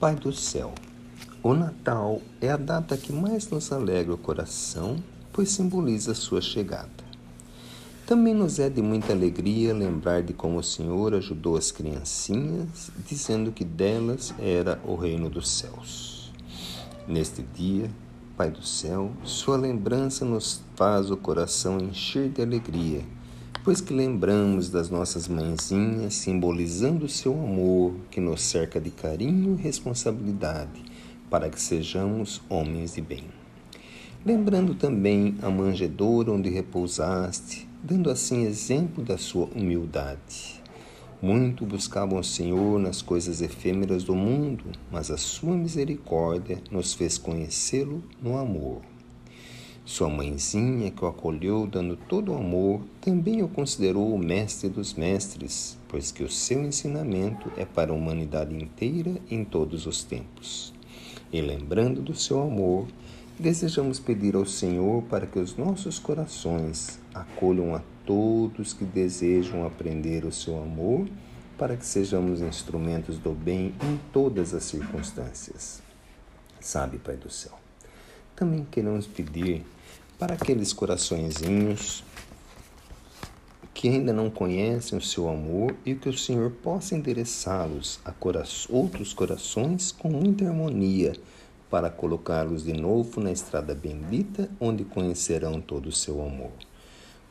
Pai do céu, o Natal é a data que mais nos alegra o coração, pois simboliza sua chegada. Também nos é de muita alegria lembrar de como o Senhor ajudou as criancinhas, dizendo que delas era o reino dos céus. Neste dia, Pai do céu, sua lembrança nos faz o coração encher de alegria, pois que lembramos das nossas mãezinhas simbolizando o seu amor que nos cerca de carinho e responsabilidade para que sejamos homens de bem. Lembrando também a manjedoura onde repousaste, dando assim exemplo da sua humildade. Muito buscavam o Senhor nas coisas efêmeras do mundo, mas a sua misericórdia nos fez conhecê-lo no amor. Sua mãezinha, que o acolheu dando todo o amor, também o considerou o mestre dos mestres, pois que o seu ensinamento é para a humanidade inteira em todos os tempos. E lembrando do seu amor, desejamos pedir ao Senhor para que os nossos corações acolham a todos que desejam aprender o seu amor, para que sejamos instrumentos do bem em todas as circunstâncias. Sabe, Pai do céu, também queremos pedir para aqueles coraçõezinhos que ainda não conhecem o seu amor e que o Senhor possa endereçá-los a cora outros corações com muita harmonia para colocá-los de novo na estrada bendita onde conhecerão todo o seu amor.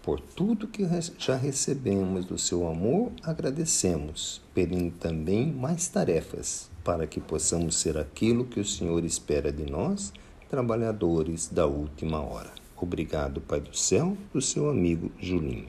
Por tudo que já recebemos do seu amor, agradecemos, pedindo também mais tarefas, para que possamos ser aquilo que o Senhor espera de nós, trabalhadores da última hora. Obrigado, Pai do céu, do seu amigo Julinho.